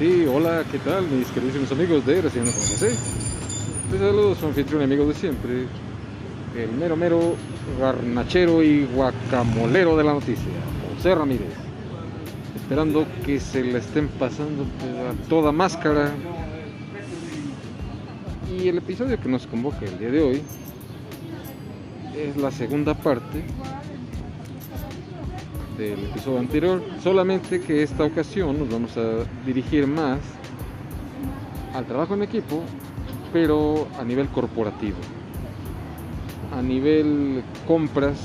Sí, hola, ¿qué tal mis queridísimos amigos de Recién con José? Les saludo su anfitrión amigo de siempre, el mero mero garnachero y guacamolero de la noticia, José Ramírez. Esperando que se le estén pasando pues, a toda máscara. Y el episodio que nos convoca el día de hoy es la segunda parte del episodio anterior, solamente que esta ocasión nos vamos a dirigir más al trabajo en equipo, pero a nivel corporativo, a nivel compras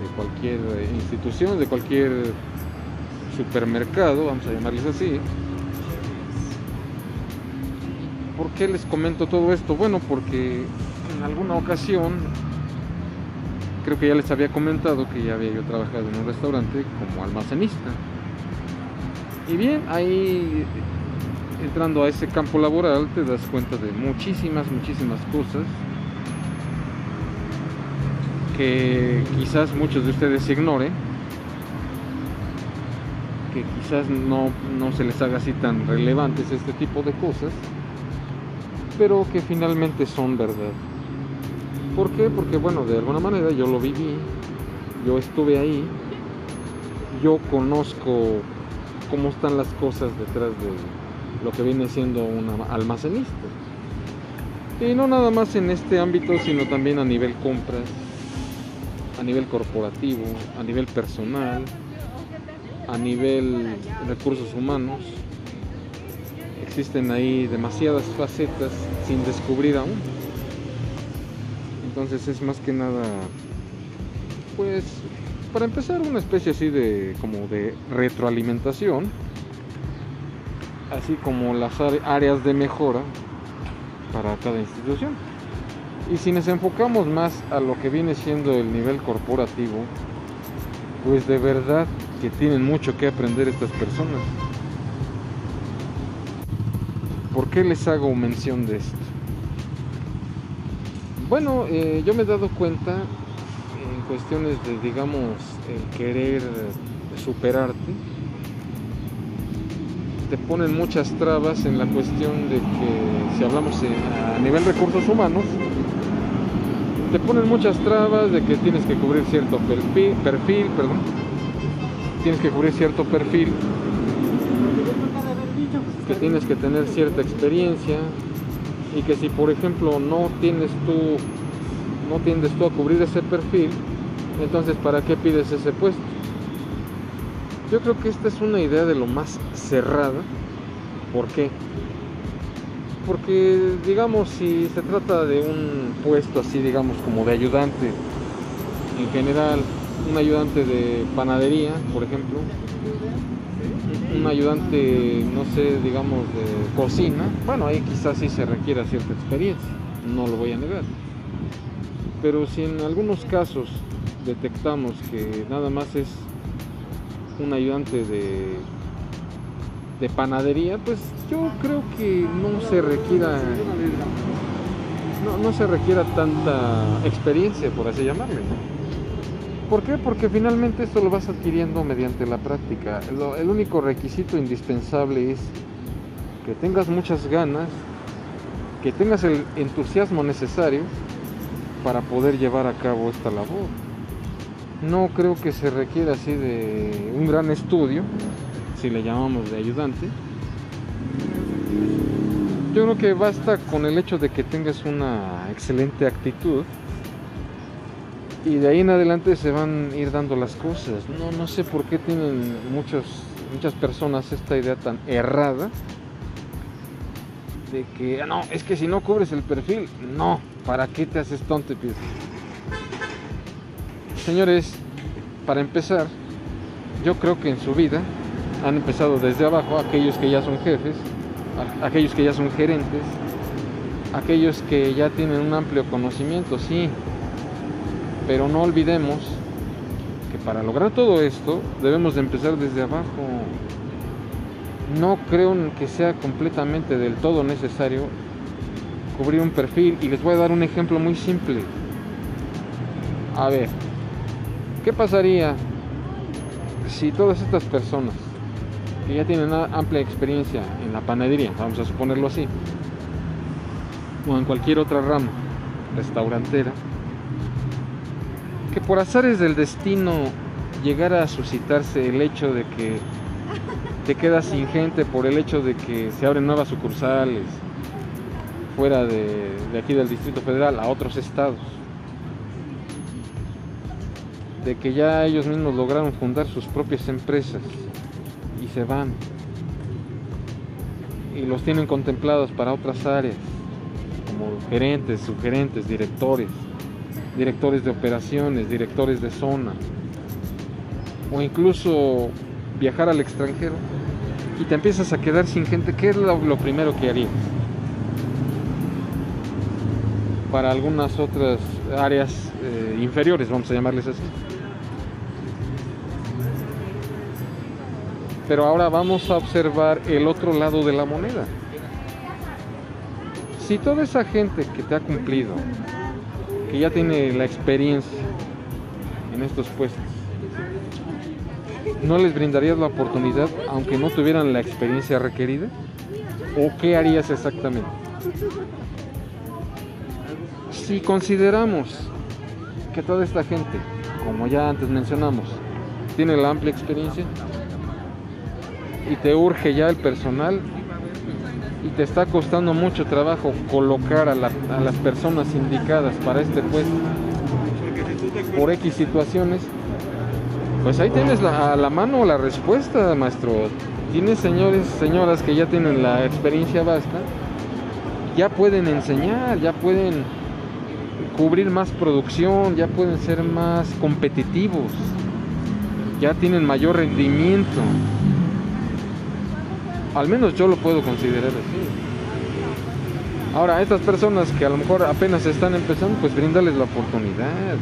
de cualquier institución, de cualquier supermercado, vamos a llamarles así. ¿Por qué les comento todo esto? Bueno, porque en alguna ocasión creo que ya les había comentado que ya había yo trabajado en un restaurante como almacenista. Y bien, ahí entrando a ese campo laboral te das cuenta de muchísimas, muchísimas cosas que quizás muchos de ustedes ignoren, que quizás no, no se les haga así tan relevantes este tipo de cosas, pero que finalmente son verdad. ¿Por qué? Porque bueno, de alguna manera yo lo viví, yo estuve ahí, yo conozco cómo están las cosas detrás de lo que viene siendo un almacenista. Y no nada más en este ámbito, sino también a nivel compras, a nivel corporativo, a nivel personal, a nivel recursos humanos. Existen ahí demasiadas facetas sin descubrir aún. Entonces es más que nada, pues, para empezar una especie así de como de retroalimentación, así como las áreas de mejora para cada institución. Y si nos enfocamos más a lo que viene siendo el nivel corporativo, pues de verdad que tienen mucho que aprender estas personas. ¿Por qué les hago mención de esto? Bueno, eh, yo me he dado cuenta en cuestiones de, digamos, querer superarte, te ponen muchas trabas en la cuestión de que, si hablamos a nivel recursos humanos, te ponen muchas trabas de que tienes que cubrir cierto perfil, perfil perdón, tienes que cubrir cierto perfil, que tienes que tener cierta experiencia, y que si por ejemplo no tienes tú no tiendes tú a cubrir ese perfil entonces para qué pides ese puesto yo creo que esta es una idea de lo más cerrada ¿por qué? porque digamos si se trata de un puesto así digamos como de ayudante en general un ayudante de panadería por ejemplo un ayudante, no sé, digamos, de cocina, bueno, ahí quizás sí se requiera cierta experiencia, no lo voy a negar. Pero si en algunos casos detectamos que nada más es un ayudante de, de panadería, pues yo creo que no se requiera no, no se requiera tanta experiencia, por así llamarle. ¿Por qué? Porque finalmente esto lo vas adquiriendo mediante la práctica. el único requisito indispensable es que tengas muchas ganas, que tengas el entusiasmo necesario para poder llevar a cabo esta labor. No creo que se requiera así de un gran estudio, si le llamamos de ayudante. Yo creo que basta con el hecho de que tengas una excelente actitud y de ahí en adelante se van a ir dando las cosas. No, no sé por qué tienen muchos, muchas personas esta idea tan errada de que, ah, no, es que si no cubres el perfil, no, ¿para qué te haces tonto? Señores, para empezar, yo creo que en su vida han empezado desde abajo aquellos que ya son jefes, aquellos que ya son gerentes, aquellos que ya tienen un amplio conocimiento, sí, pero no olvidemos que para lograr todo esto debemos de empezar desde abajo. No creo que sea completamente del todo necesario cubrir un perfil y les voy a dar un ejemplo muy simple. A ver, ¿qué pasaría si todas estas personas que ya tienen amplia experiencia en la panadería, vamos a suponerlo así, o en cualquier otra rama restaurantera, que por azares del destino llegara a suscitarse el hecho de que te quedas sin gente por el hecho de que se abren nuevas sucursales fuera de, de aquí del Distrito Federal a otros estados. De que ya ellos mismos lograron fundar sus propias empresas y se van. Y los tienen contemplados para otras áreas como gerentes, subgerentes, directores, directores de operaciones, directores de zona o incluso viajar al extranjero y te empiezas a quedar sin gente, ¿qué es lo, primero que harías? Para algunas otras áreas eh, inferiores, vamos a llamarles así. Pero ahora vamos a observar el otro lado de la moneda. Si toda esa gente que te ha cumplido, que ya tiene la experiencia en estos puestos, ¿no les brindarías la oportunidad aunque no tuvieran la experiencia requerida? ¿O qué harías exactamente? Si consideramos que toda esta gente, como ya antes mencionamos, tiene la amplia experiencia, y te urge ya el personal y te está costando mucho trabajo colocar a, las personas indicadas para este puesto por X situaciones, pues ahí tienes a la mano la respuesta, maestro. Tienes señores, señoras que ya tienen la experiencia basta, ya pueden enseñar, ya pueden cubrir más producción, ya pueden ser más competitivos, ya tienen mayor rendimiento. Al menos yo lo puedo considerar así. Ahora, a estas personas que a lo mejor apenas están empezando, pues bríndales la oportunidad.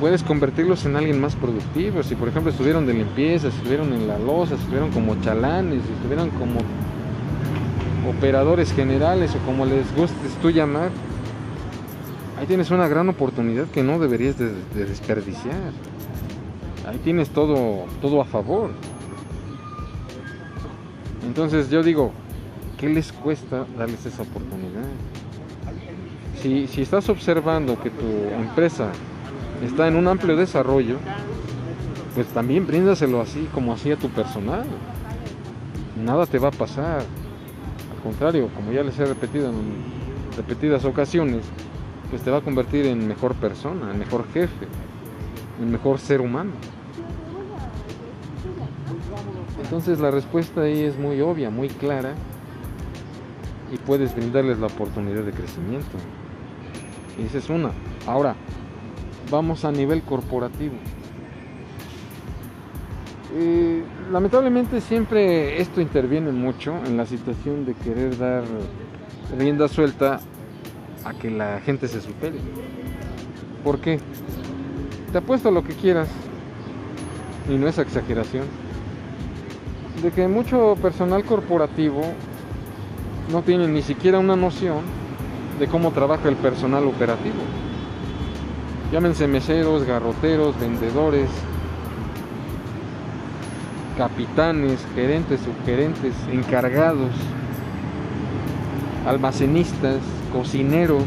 Puedes convertirlos en alguien más productivo. Si por ejemplo estuvieron de limpieza, estuvieron en la losa, estuvieron como chalanes, estuvieron como operadores generales o como les gustes tú llamar, ahí tienes una gran oportunidad que no deberías de, de desperdiciar. Ahí tienes todo, todo a favor. Entonces yo digo, ¿qué les cuesta darles esa oportunidad? Si, si estás observando que tu empresa está en un amplio desarrollo, pues también bríndaselo así como así a tu personal. Nada te va a pasar. Al contrario, como ya les he repetido en repetidas ocasiones, pues te va a convertir en mejor persona, en mejor jefe, en mejor ser humano. Entonces la respuesta ahí es muy obvia, muy clara y puedes brindarles la oportunidad de crecimiento. Esa es una. Ahora, vamos a nivel corporativo. Eh, lamentablemente siempre esto interviene mucho en la situación de querer dar rienda suelta a que la gente se supere. ¿Por qué? Te apuesto lo que quieras y no es exageración de que mucho personal corporativo no tiene ni siquiera una noción de cómo trabaja el personal operativo. Llámense meseros, garroteros, vendedores, capitanes, gerentes, subgerentes, encargados, almacenistas, cocineros,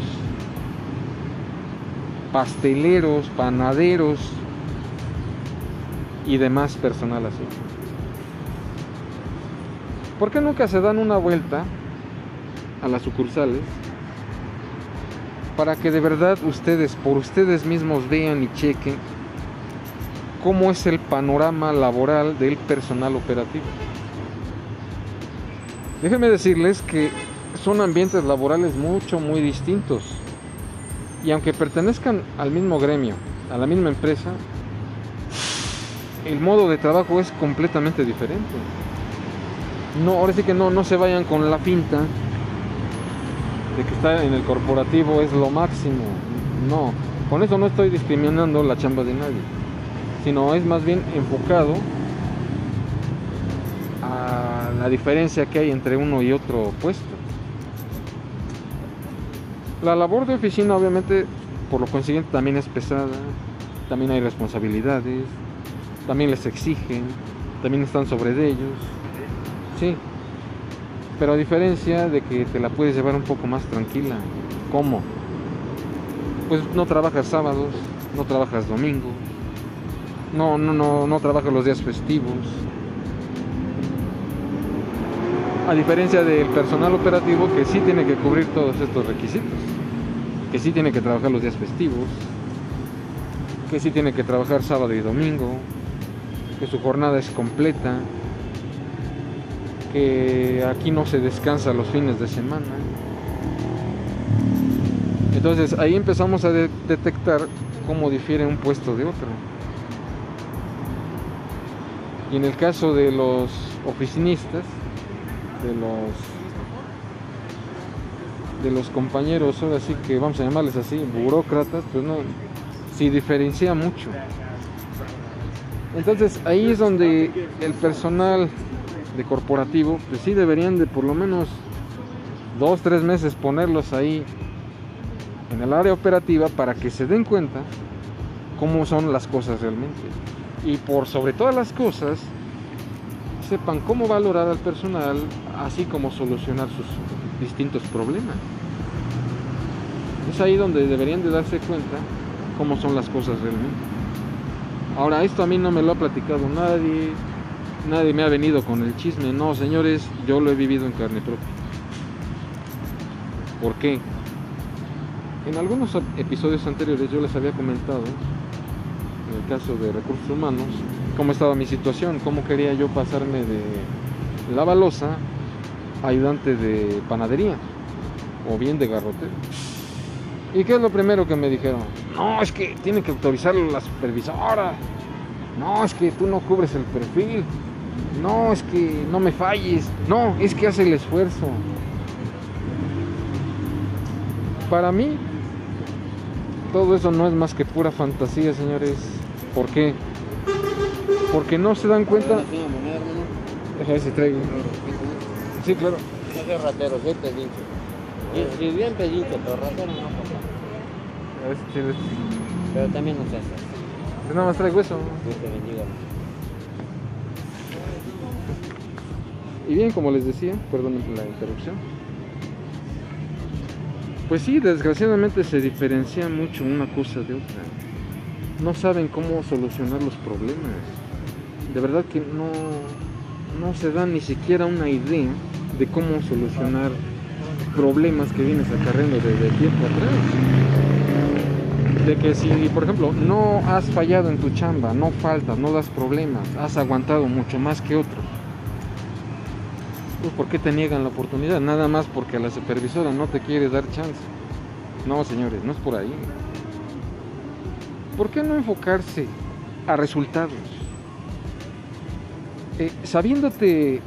pasteleros, panaderos y demás personal así. ¿Por qué nunca se dan una vuelta a las sucursales para que de verdad ustedes, por ustedes mismos vean y chequen cómo es el panorama laboral del personal operativo? Déjenme decirles que son ambientes laborales mucho, muy distintos. Y aunque pertenezcan al mismo gremio, a la misma empresa, el modo de trabajo es completamente diferente no, ahora sí que no, no se vayan con la finta de que estar en el corporativo es lo máximo. No, con eso no estoy discriminando la chamba de nadie, sino es más bien enfocado a la diferencia que hay entre uno y otro puesto. La labor de oficina obviamente por lo consiguiente también es pesada, también hay responsabilidades, también les exigen, también están sobre de ellos. Sí, pero a diferencia de que te la puedes llevar un poco más tranquila. ¿Cómo? Pues no trabajas sábados, no trabajas domingos, no, no, no, no trabajas los días festivos. A diferencia del personal operativo que sí tiene que cubrir todos estos requisitos, que sí tiene que trabajar los días festivos, que sí tiene que trabajar sábado y domingo, que su jornada es completa, que aquí no se descansa los fines de semana. Entonces ahí empezamos a detectar cómo difiere un puesto de otro. Y en el caso de los oficinistas, de los de los compañeros, ahora sí que vamos a llamarles así, burócratas, pues no, sí diferencia mucho. Entonces ahí es donde el personal de corporativo, pues sí deberían de por lo menos dos, tres meses ponerlos ahí en el área operativa para que se den cuenta cómo son las cosas realmente. Y por sobre todas las cosas, sepan cómo valorar al personal, así como solucionar sus distintos problemas. Es ahí donde deberían de darse cuenta cómo son las cosas realmente. Ahora, esto a mí no me lo ha platicado nadie, nadie me ha venido con el chisme. No, señores, yo lo he vivido en carne propia. ¿Por qué? En algunos episodios anteriores yo les había comentado, en el caso de recursos humanos, cómo estaba mi situación, cómo quería yo pasarme de la balosa ayudante de panadería o bien de garrotero. ¿Y qué es lo primero que me dijeron? No, es que tiene que autorizarlo la supervisora. No, es que tú no cubres el perfil. No, es que no me falles. No, es que hace el esfuerzo. Para mí, todo eso no es más que pura fantasía, señores. ¿Por qué? Porque no se dan cuenta. Deja ver si traigo. Sí, claro. No soy ratero, soy pedincho. Y, y bien pedincho, pero ratero no, papá. A ver si. Pero también no se hace. Yo nada más traigo eso. Dios te bendiga. Y bien, como les decía, perdón la interrupción. Pues sí, desgraciadamente se diferencia mucho una cosa de otra. No saben cómo solucionar los problemas. De verdad que no, no se dan ni siquiera una idea de cómo solucionar problemas que vienes acarreando desde tiempo atrás. De que si, por ejemplo, no has fallado en tu chamba, no faltas, no das problemas, has aguantado mucho más que otros pues ¿por qué te niegan la oportunidad? Nada más porque la supervisora no te quiere dar chance. No, señores, no es por ahí. ¿Por qué no enfocarse a resultados? Eh, sabiéndote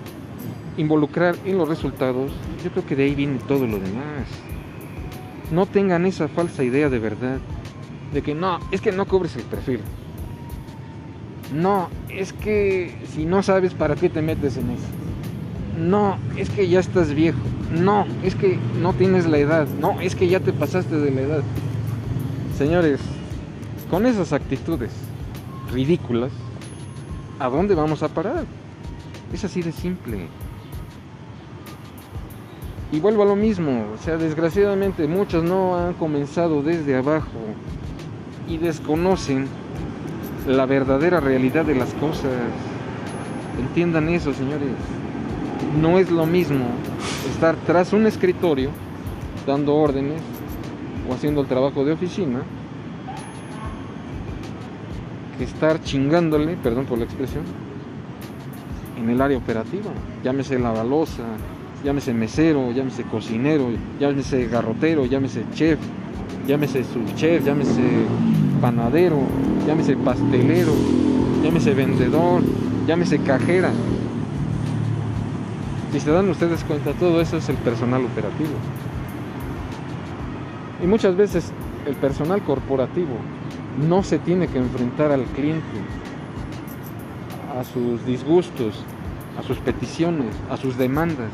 involucrar en los resultados, yo creo que de ahí viene todo lo demás. No tengan esa falsa idea de verdad, de que no, es que no cubres el perfil. No, es que si no sabes para qué te metes en eso no, es que ya estás viejo, no, es que no tienes la edad, no, es que ya te pasaste de la edad. Señores, con esas actitudes ridículas, ¿a dónde vamos a parar? Es así de simple. Y vuelvo a lo mismo, o sea, desgraciadamente muchos no han comenzado desde abajo y desconocen la verdadera realidad de las cosas. Entiendan eso, señores no es lo mismo estar tras un escritorio dando órdenes o haciendo el trabajo de oficina que estar chingándole, perdón por la expresión, en el área operativa. Llámese lavalosa, llámese mesero, llámese cocinero, llámese garrotero, llámese chef, llámese subchef, llámese panadero, llámese pastelero, llámese vendedor, llámese cajera. Si se dan ustedes cuenta, todo eso es el personal operativo. Y muchas veces el personal corporativo no se tiene que enfrentar al cliente, a sus disgustos, a sus peticiones, a sus demandas.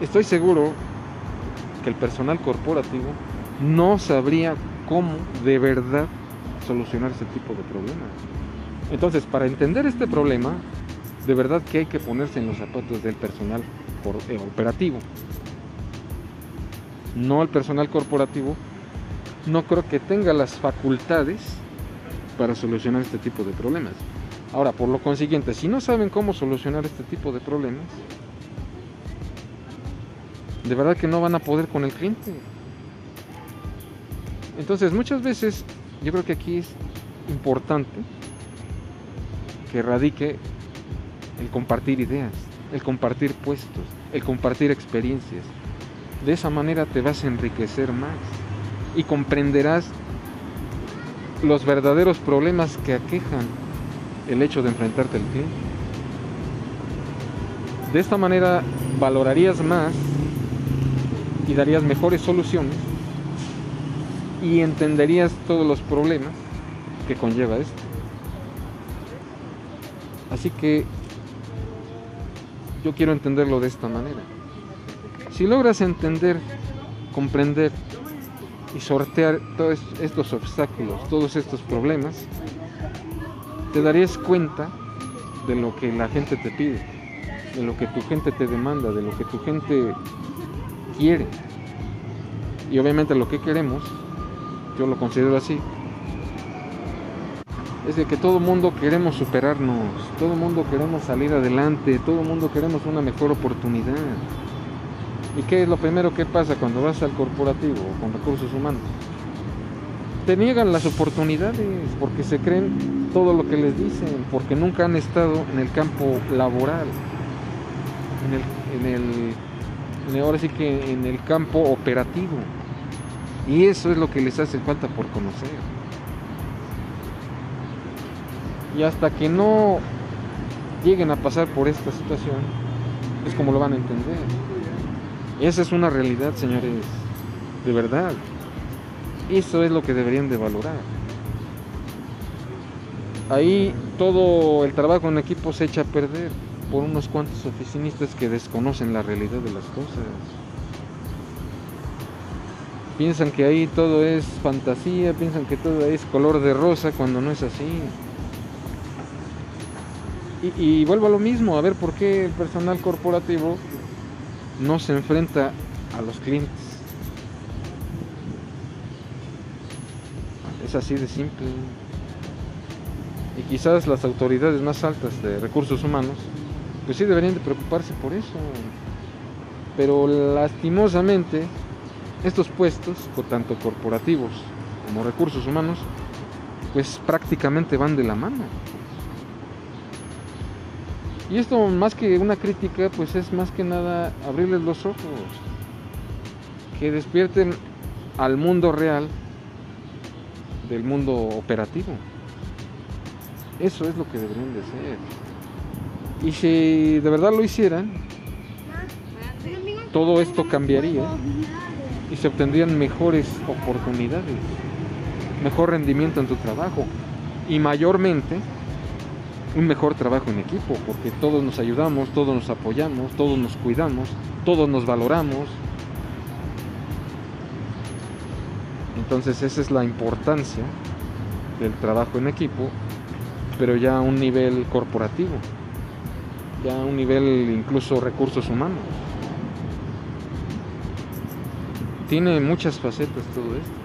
Estoy seguro que el personal corporativo no sabría cómo de verdad solucionar ese tipo de problemas. Entonces, para entender este problema, de verdad que hay que ponerse en los zapatos del personal eh, operativo. No el personal corporativo, no creo que tenga las facultades para solucionar este tipo de problemas. Ahora, por lo consiguiente, si no saben cómo solucionar este tipo de problemas, de verdad que no van a poder con el cliente. Entonces, muchas veces yo creo que aquí es importante que radique el compartir ideas, el compartir puestos, el compartir experiencias. De esa manera te vas a enriquecer más y comprenderás los verdaderos problemas que aquejan el hecho de enfrentarte al cliente. De esta manera valorarías más y darías mejores soluciones y entenderías todos los problemas que conlleva esto. Así que yo quiero entenderlo de esta manera. Si logras entender, comprender y sortear todos estos obstáculos, todos estos problemas, te darías cuenta de lo que la gente te pide, de lo que tu gente te demanda, de lo que tu gente quiere. Y obviamente lo que queremos, yo lo considero así, es de que todo mundo queremos superarnos, todo mundo queremos salir adelante, todo mundo queremos una mejor oportunidad. ¿Y qué es lo primero que pasa cuando vas al corporativo o con recursos humanos? Te niegan las oportunidades porque se creen todo lo que les dicen, porque nunca han estado en el campo laboral, en el, en el, ahora sí que en el campo operativo. Y eso es lo que les hace falta por conocer. Y hasta que no lleguen a pasar por esta situación, es como lo van a entender. Esa es una realidad, señores, de verdad. Eso es lo que deberían de valorar. Ahí todo el trabajo en equipo se echa a perder por unos cuantos oficinistas que desconocen la realidad de las cosas. Piensan que ahí todo es fantasía, piensan que todo es color de rosa cuando no es así. Y, vuelvo a lo mismo, a ver por qué el personal corporativo no se enfrenta a los clientes. Es así de simple. Y quizás las autoridades más altas de recursos humanos, pues sí deberían de preocuparse por eso. Pero lastimosamente, estos puestos, tanto corporativos como recursos humanos, pues prácticamente van de la mano. Y esto más que una crítica, pues es más que nada abrirles los ojos, que despierten al mundo real del mundo operativo. Eso es lo que deberían de ser. Y si de verdad lo hicieran, todo esto cambiaría y se obtendrían mejores oportunidades, mejor rendimiento en tu trabajo y mayormente un mejor trabajo en equipo, porque todos nos ayudamos, todos nos apoyamos, todos nos cuidamos, todos nos valoramos. Entonces esa es la importancia del trabajo en equipo, pero ya a un nivel corporativo, ya a un nivel incluso recursos humanos. Tiene muchas facetas todo esto.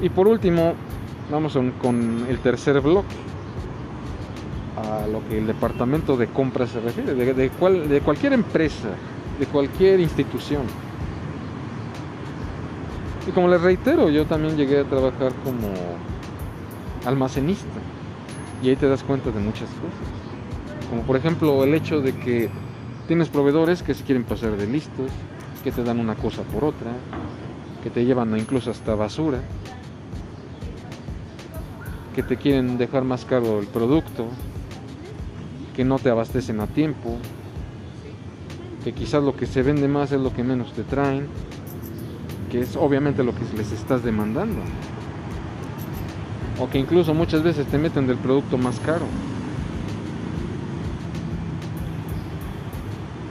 Y por último, Vamos con el tercer bloque, a lo que el departamento de compras se refiere, de, de cualquier empresa, de cualquier institución. Y como les reitero, yo también llegué a trabajar como almacenista y ahí te das cuenta de muchas cosas. Como por ejemplo el hecho de que tienes proveedores que se quieren pasar de listos, que te dan una cosa por otra, que te llevan incluso hasta basura que te quieren dejar más caro el producto, que no te abastecen a tiempo, que quizás lo que se vende más es lo que menos te traen, que es obviamente lo que les estás demandando. O que incluso muchas veces te meten del producto más caro.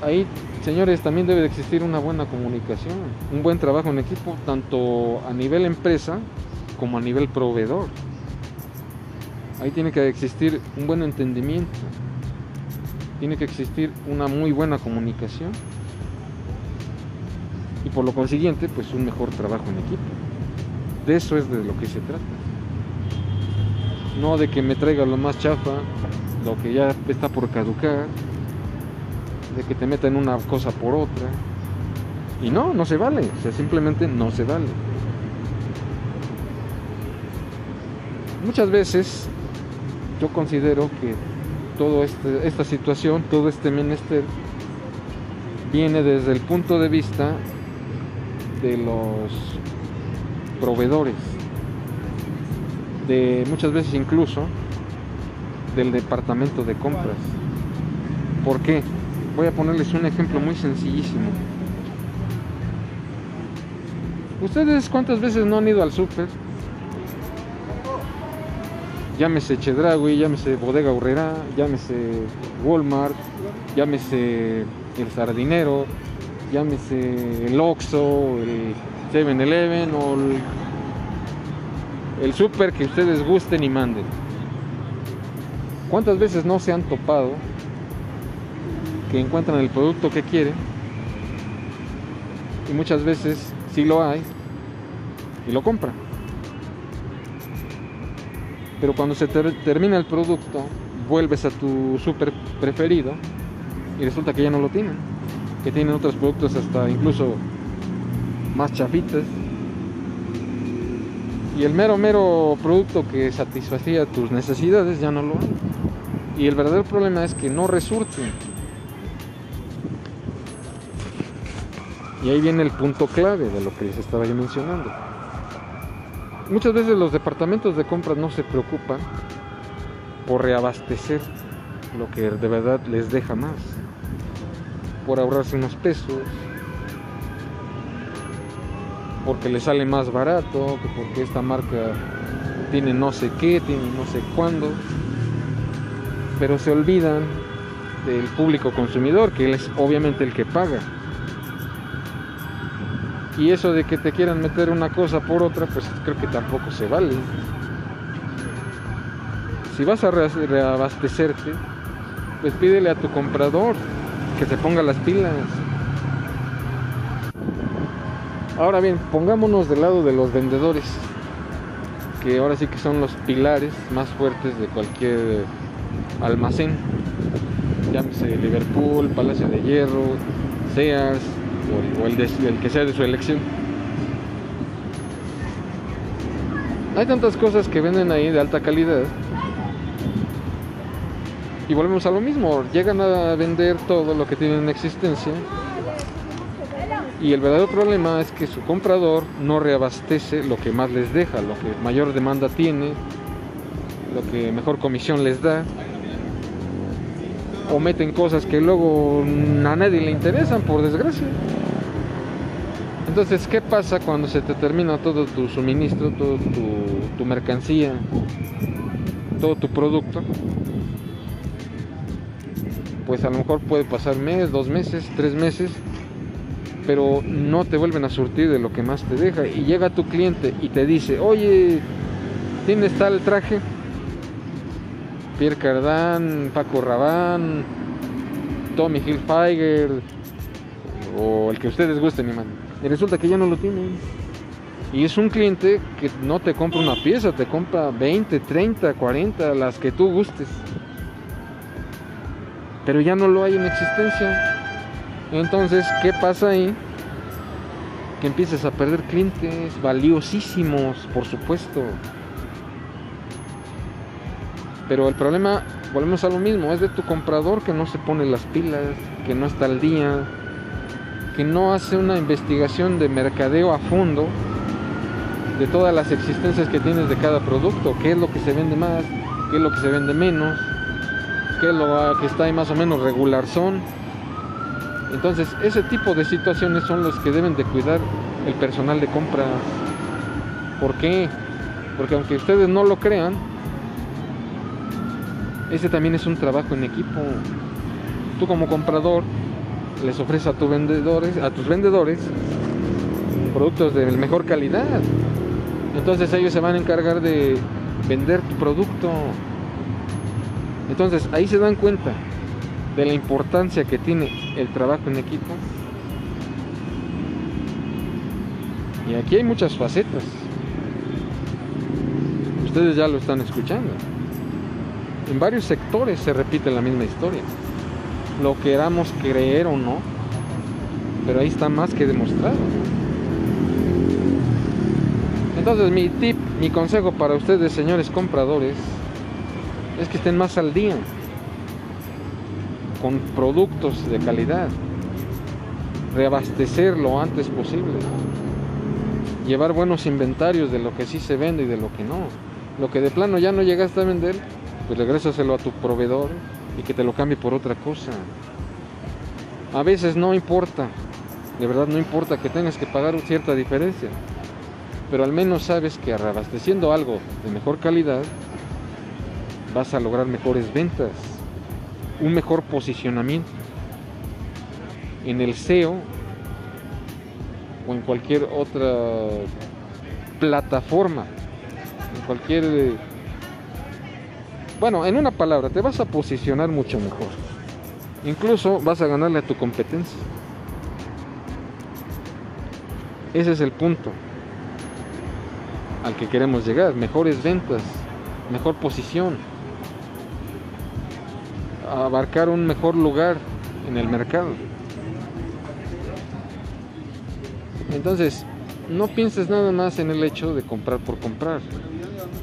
Ahí, señores, también debe de existir una buena comunicación, un buen trabajo en equipo, tanto a nivel empresa como a nivel proveedor. Ahí tiene que existir un buen entendimiento. Tiene que existir una muy buena comunicación. Y por lo consiguiente, pues un mejor trabajo en equipo. De eso es de lo que se trata. No de que me traiga lo más chafa, lo que ya está por caducar, de que te metan una cosa por otra. Y no, no se vale. O sea, simplemente no se vale. Muchas veces yo considero que toda este, esta situación, todo este menester, viene desde el punto de vista de los proveedores, de muchas veces incluso del departamento de compras. ¿Por qué? Voy a ponerles un ejemplo muy sencillísimo. ¿Ustedes cuántas veces no han ido al súper llámese Chedraui, llámese Bodega Urrera, llámese Walmart, llámese el Sardinero, llámese el Oxxo, el 7-Eleven o el, el super que ustedes gusten y manden. ¿Cuántas veces no se han topado que encuentran el producto que quieren? Y muchas veces sí lo hay y lo compran. Pero cuando se termina el producto, vuelves a tu super preferido y resulta que ya no lo tienen. Que tienen otros productos hasta incluso más chafitas. Y el mero, mero producto que satisfacía tus necesidades ya no lo hay. Y el verdadero problema es que no resurte. Y ahí viene el punto clave de lo que les estaba yo mencionando muchas veces los departamentos de compras no se preocupan por reabastecer lo que de verdad les deja más, por ahorrarse unos pesos, porque les sale más barato, porque esta marca tiene no sé qué, tiene no sé cuándo, pero se olvidan del público consumidor, que él es obviamente el que paga. Y eso de que te quieran meter una cosa por otra, pues creo que tampoco se vale. Si vas a reabastecerte, pues pídele a tu comprador que te ponga las pilas. Ahora bien, pongámonos del lado de los vendedores, que ahora sí que son los pilares más fuertes de cualquier almacén. Llámese Liverpool, Palacio de Hierro, Sears, o, el, que sea de su elección. Hay tantas cosas que venden ahí de alta calidad. Y volvemos a lo mismo, llegan a vender todo lo que tienen en existencia. Y el verdadero problema es que su comprador no reabastece lo que más les deja, lo que mayor demanda tiene, lo que mejor comisión les da o meten cosas que luego a nadie le interesan, por desgracia. Entonces, ¿qué pasa cuando se te termina todo tu suministro, toda tu, mercancía, todo tu producto? Pues a lo mejor puede pasar mes, dos meses, tres meses, pero no te vuelven a surtir de lo que más te deja. Y llega tu cliente y te dice, oye, ¿tienes tal traje? Pierre Cardin, Paco Rabanne, Tommy Hilfiger o el que ustedes gusten, y Y resulta que ya no lo tienen. Y es un cliente que no te compra una pieza, te compra 20, 30, 40, las que tú gustes. Pero ya no lo hay en existencia. Entonces, ¿qué pasa ahí? Que empieces a perder clientes valiosísimos, por supuesto. Pero el problema, volvemos a lo mismo, es de tu comprador que no se pone las pilas, que no está al día, que no hace una investigación de mercadeo a fondo de todas las existencias que tienes de cada producto, qué es lo que se vende más, qué es lo que se vende menos, qué es lo que está ahí más o menos regular son. Entonces, ese tipo de situaciones son los que deben de cuidar el personal de compra. ¿Por qué? Porque aunque ustedes no lo crean, ese también es un trabajo en equipo. Tú como comprador les ofreces a tus vendedores, a tus vendedores productos de mejor calidad. Entonces ellos se van a encargar de vender tu producto. Entonces ahí se dan cuenta de la importancia que tiene el trabajo en equipo. Y aquí hay muchas facetas. Ustedes ya lo están escuchando. En varios sectores se repite la misma historia. Lo queramos creer o no, pero ahí está más que demostrado. Entonces mi tip, mi consejo para ustedes, señores compradores, es que estén más al día con productos de calidad, reabastecer lo antes posible, llevar buenos inventarios de lo que sí se vende y de lo que no. Lo que de plano ya no llegaste a vender, pues regrésaselo a tu proveedor y que te lo cambie por otra cosa. A veces no importa, de verdad no importa que tengas que pagar cierta diferencia, pero al menos sabes que reabasteciendo algo de mejor calidad vas a lograr mejores ventas, un mejor posicionamiento en el SEO o en cualquier otra plataforma, en cualquier bueno, en una palabra, te vas a posicionar mucho mejor. Incluso vas a ganarle a tu competencia. Ese es el punto al que queremos llegar. Mejores ventas, mejor posición, abarcar un mejor lugar en el mercado. Entonces, no pienses nada más en el hecho de comprar por comprar.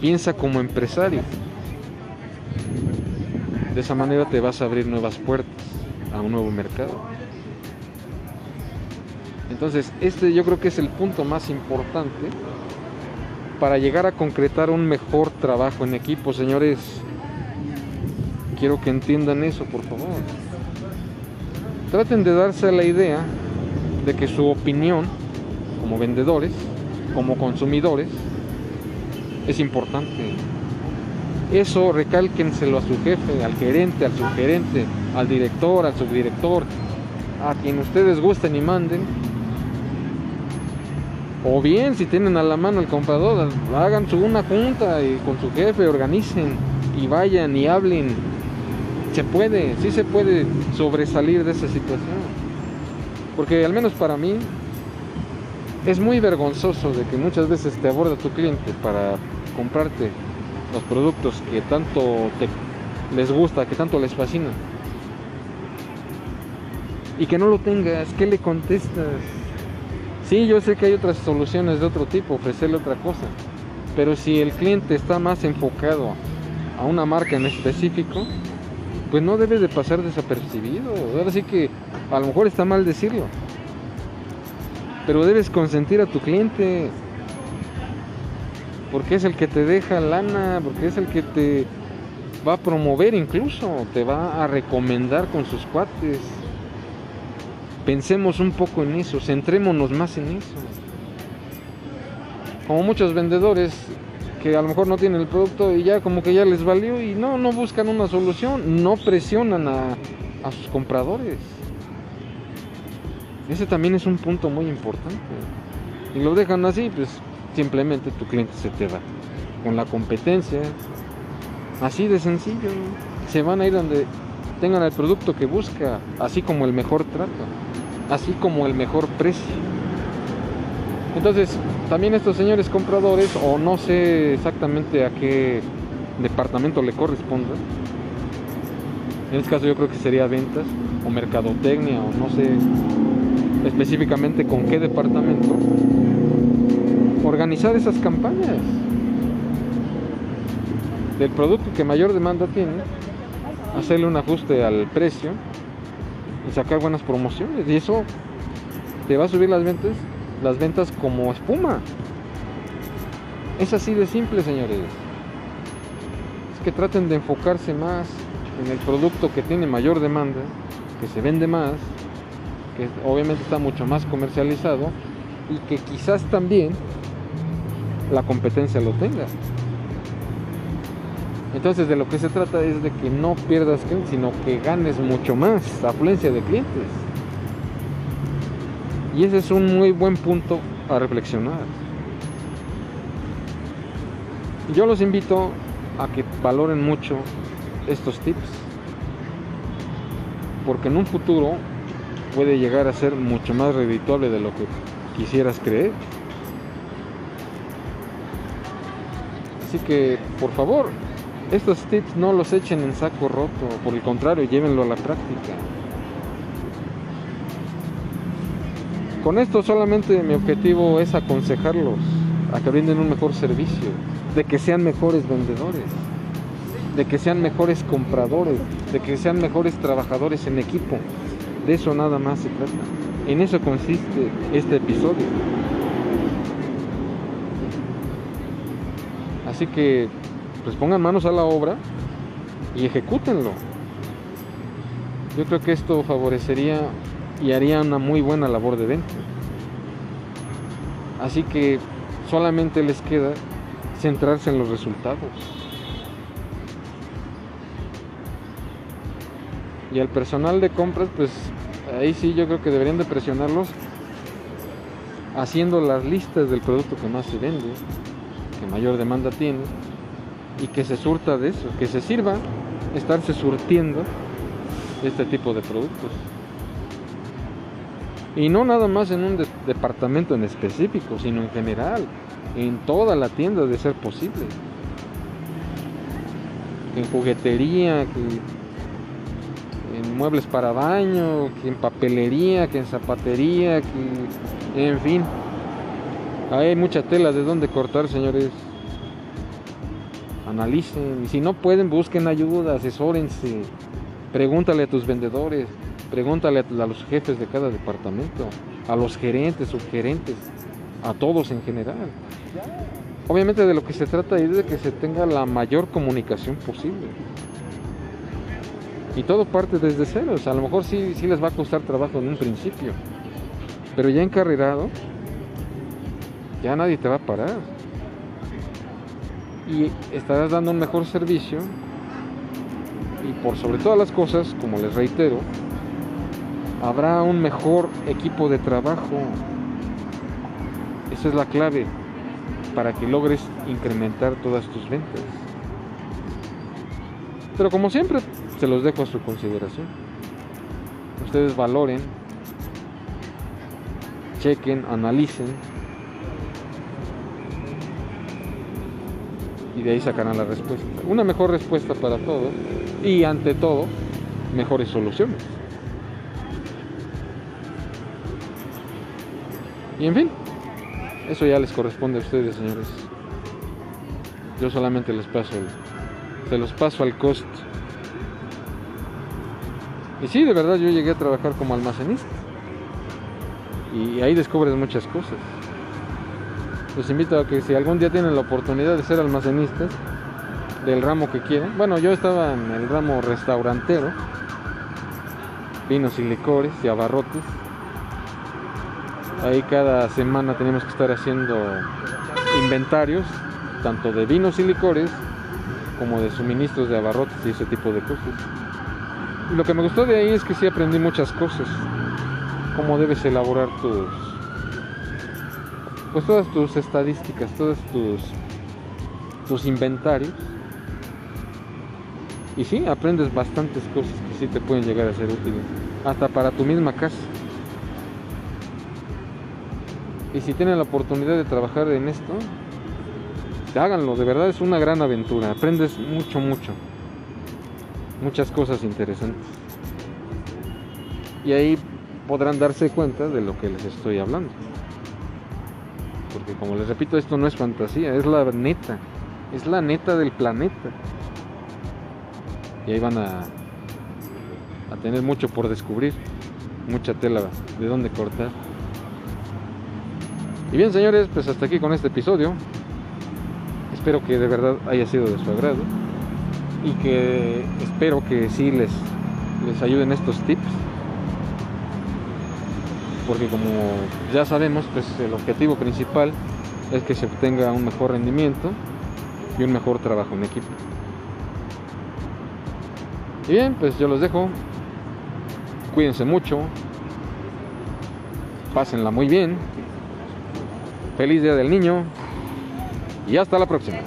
Piensa como empresario. De esa manera te vas a abrir nuevas puertas a un nuevo mercado. Entonces, este yo creo que es el punto más importante para llegar a concretar un mejor trabajo en equipo, señores. Quiero que entiendan eso, por favor. Traten de darse la idea de que su opinión como vendedores, como consumidores, es importante. Eso recálquenselo a su jefe, al gerente, al subgerente, al director, al subdirector, a quien ustedes gusten y manden. O bien, si tienen a la mano el comprador, hagan su una junta y con su jefe organicen y vayan y hablen. Se puede, sí se puede sobresalir de esa situación. Porque al menos para mí es muy vergonzoso de que muchas veces te aborda tu cliente para comprarte los productos que tanto les gusta, que tanto les fascina. Y que no lo tengas, ¿qué le contestas? Sí, yo sé que hay otras soluciones de otro tipo, ofrecerle otra cosa. Pero si el cliente está más enfocado a una marca en específico, pues no debe de pasar desapercibido. Ahora sí que a lo mejor está mal decirlo. Pero debes consentir a tu cliente porque es el que te deja lana, porque es el que te va a promover incluso, te va a recomendar con sus cuates. Pensemos un poco en eso, centrémonos más en eso. Como muchos vendedores que a lo mejor no tienen el producto y ya como que ya les valió y no, no buscan una solución, no presionan a, a sus compradores. Ese también es un punto muy importante. Y lo dejan así, pues simplemente tu cliente se te va. Con la competencia, así de sencillo, se van a ir donde tengan el producto que busca, así como el mejor trato, así como el mejor precio. Entonces, también estos señores compradores, o no sé exactamente a qué departamento le corresponda, en este caso yo creo que sería ventas o mercadotecnia o no sé específicamente con qué departamento, organizar esas campañas del producto que mayor demanda tiene, hacerle un ajuste al precio y sacar buenas promociones. Y eso te va a subir las ventas, las ventas como espuma. Es así de simple, señores. Es que traten de enfocarse más en el producto que tiene mayor demanda, que se vende más, que obviamente está mucho más comercializado y que quizás también la competencia lo tenga. Entonces de lo que se trata es de que no pierdas clientes, sino que ganes mucho más afluencia de clientes. Y ese es un muy buen punto a reflexionar. Yo los invito a que valoren mucho estos tips, porque en un futuro puede llegar a ser mucho más redituable de lo que quisieras creer. Así que, por favor, estos tips no los echen en saco roto, por el contrario, llévenlo a la práctica. Con esto solamente mi objetivo es aconsejarlos a que brinden un mejor servicio, de que sean mejores vendedores, de que sean mejores compradores, de que sean mejores trabajadores en equipo. De eso nada más se trata. En eso consiste este episodio. Así que, pues pongan manos a la obra y ejecútenlo. Yo creo que esto favorecería y haría una muy buena labor de venta. Así que solamente les queda centrarse en los resultados. Y al personal de compras, pues ahí sí yo creo que deberían de presionarlos haciendo las listas del producto que más se vende, que mayor demanda tiene, y que se surta de eso, que se sirva estarse surtiendo este tipo de productos. Y no nada más en un de departamento en específico, sino en general, en toda la tienda de ser posible. En juguetería, en muebles para baño, en papelería, que en zapatería, que en fin. Hay mucha tela de donde cortar, señores. Analicen. Y si no pueden, busquen ayuda, asesórense. Pregúntale a tus vendedores. Pregúntale a los jefes de cada departamento, a los gerentes, subgerentes, a todos en general. Obviamente de lo que se trata es de que se tenga la mayor comunicación posible. Y todo parte desde cero. a lo mejor sí, sí les va a costar trabajo en un principio. Pero ya encarrerado, ya nadie te va a parar. Y estarás dando un mejor servicio. Y por sobre todas las cosas, como les reitero, habrá un mejor equipo de trabajo. Esa es la clave para que logres incrementar todas tus ventas. Pero como siempre, se los dejo a su consideración. Ustedes valoren, chequen, analicen y de ahí sacarán la respuesta. Una mejor respuesta para todos y ante todo, mejores soluciones. Y en fin, eso ya les corresponde a ustedes, señores. Yo solamente les paso, se los paso al costo. Y sí, de verdad yo llegué a trabajar como almacenista. Y ahí descubres muchas cosas. Les invito a que si algún día tienen la oportunidad de ser almacenistas del ramo que quieran. Bueno, yo estaba en el ramo restaurantero, vinos y licores y abarrotes Ahí cada semana tenemos que estar haciendo inventarios, tanto de vinos y licores, como de suministros de abarrotes y ese tipo de cosas. Lo que me gustó de ahí es que sí aprendí muchas cosas. Cómo debes elaborar tus. Pues todas tus estadísticas, todos tus. tus inventarios. Y sí, aprendes bastantes cosas que sí te pueden llegar a ser útiles. Hasta para tu misma casa. Y si tienen la oportunidad de trabajar en esto, háganlo, de verdad es una gran aventura, aprendes mucho, mucho, muchas cosas interesantes. Y ahí podrán darse cuenta de lo que les estoy hablando. Porque como les repito, esto no es fantasía, es la neta, es la neta del planeta. Y ahí van a, a tener mucho por descubrir, mucha tela de dónde cortar. Y bien, señores, pues hasta aquí con este episodio. Espero que de verdad haya sido de su agrado y que espero que sí les, les ayuden estos tips. Porque como ya sabemos, pues el objetivo principal es que se obtenga un mejor rendimiento y un mejor trabajo en equipo. Y bien, pues yo los dejo. Cuídense mucho. Pásenla muy bien. Feliz Día del Niño y hasta la próxima.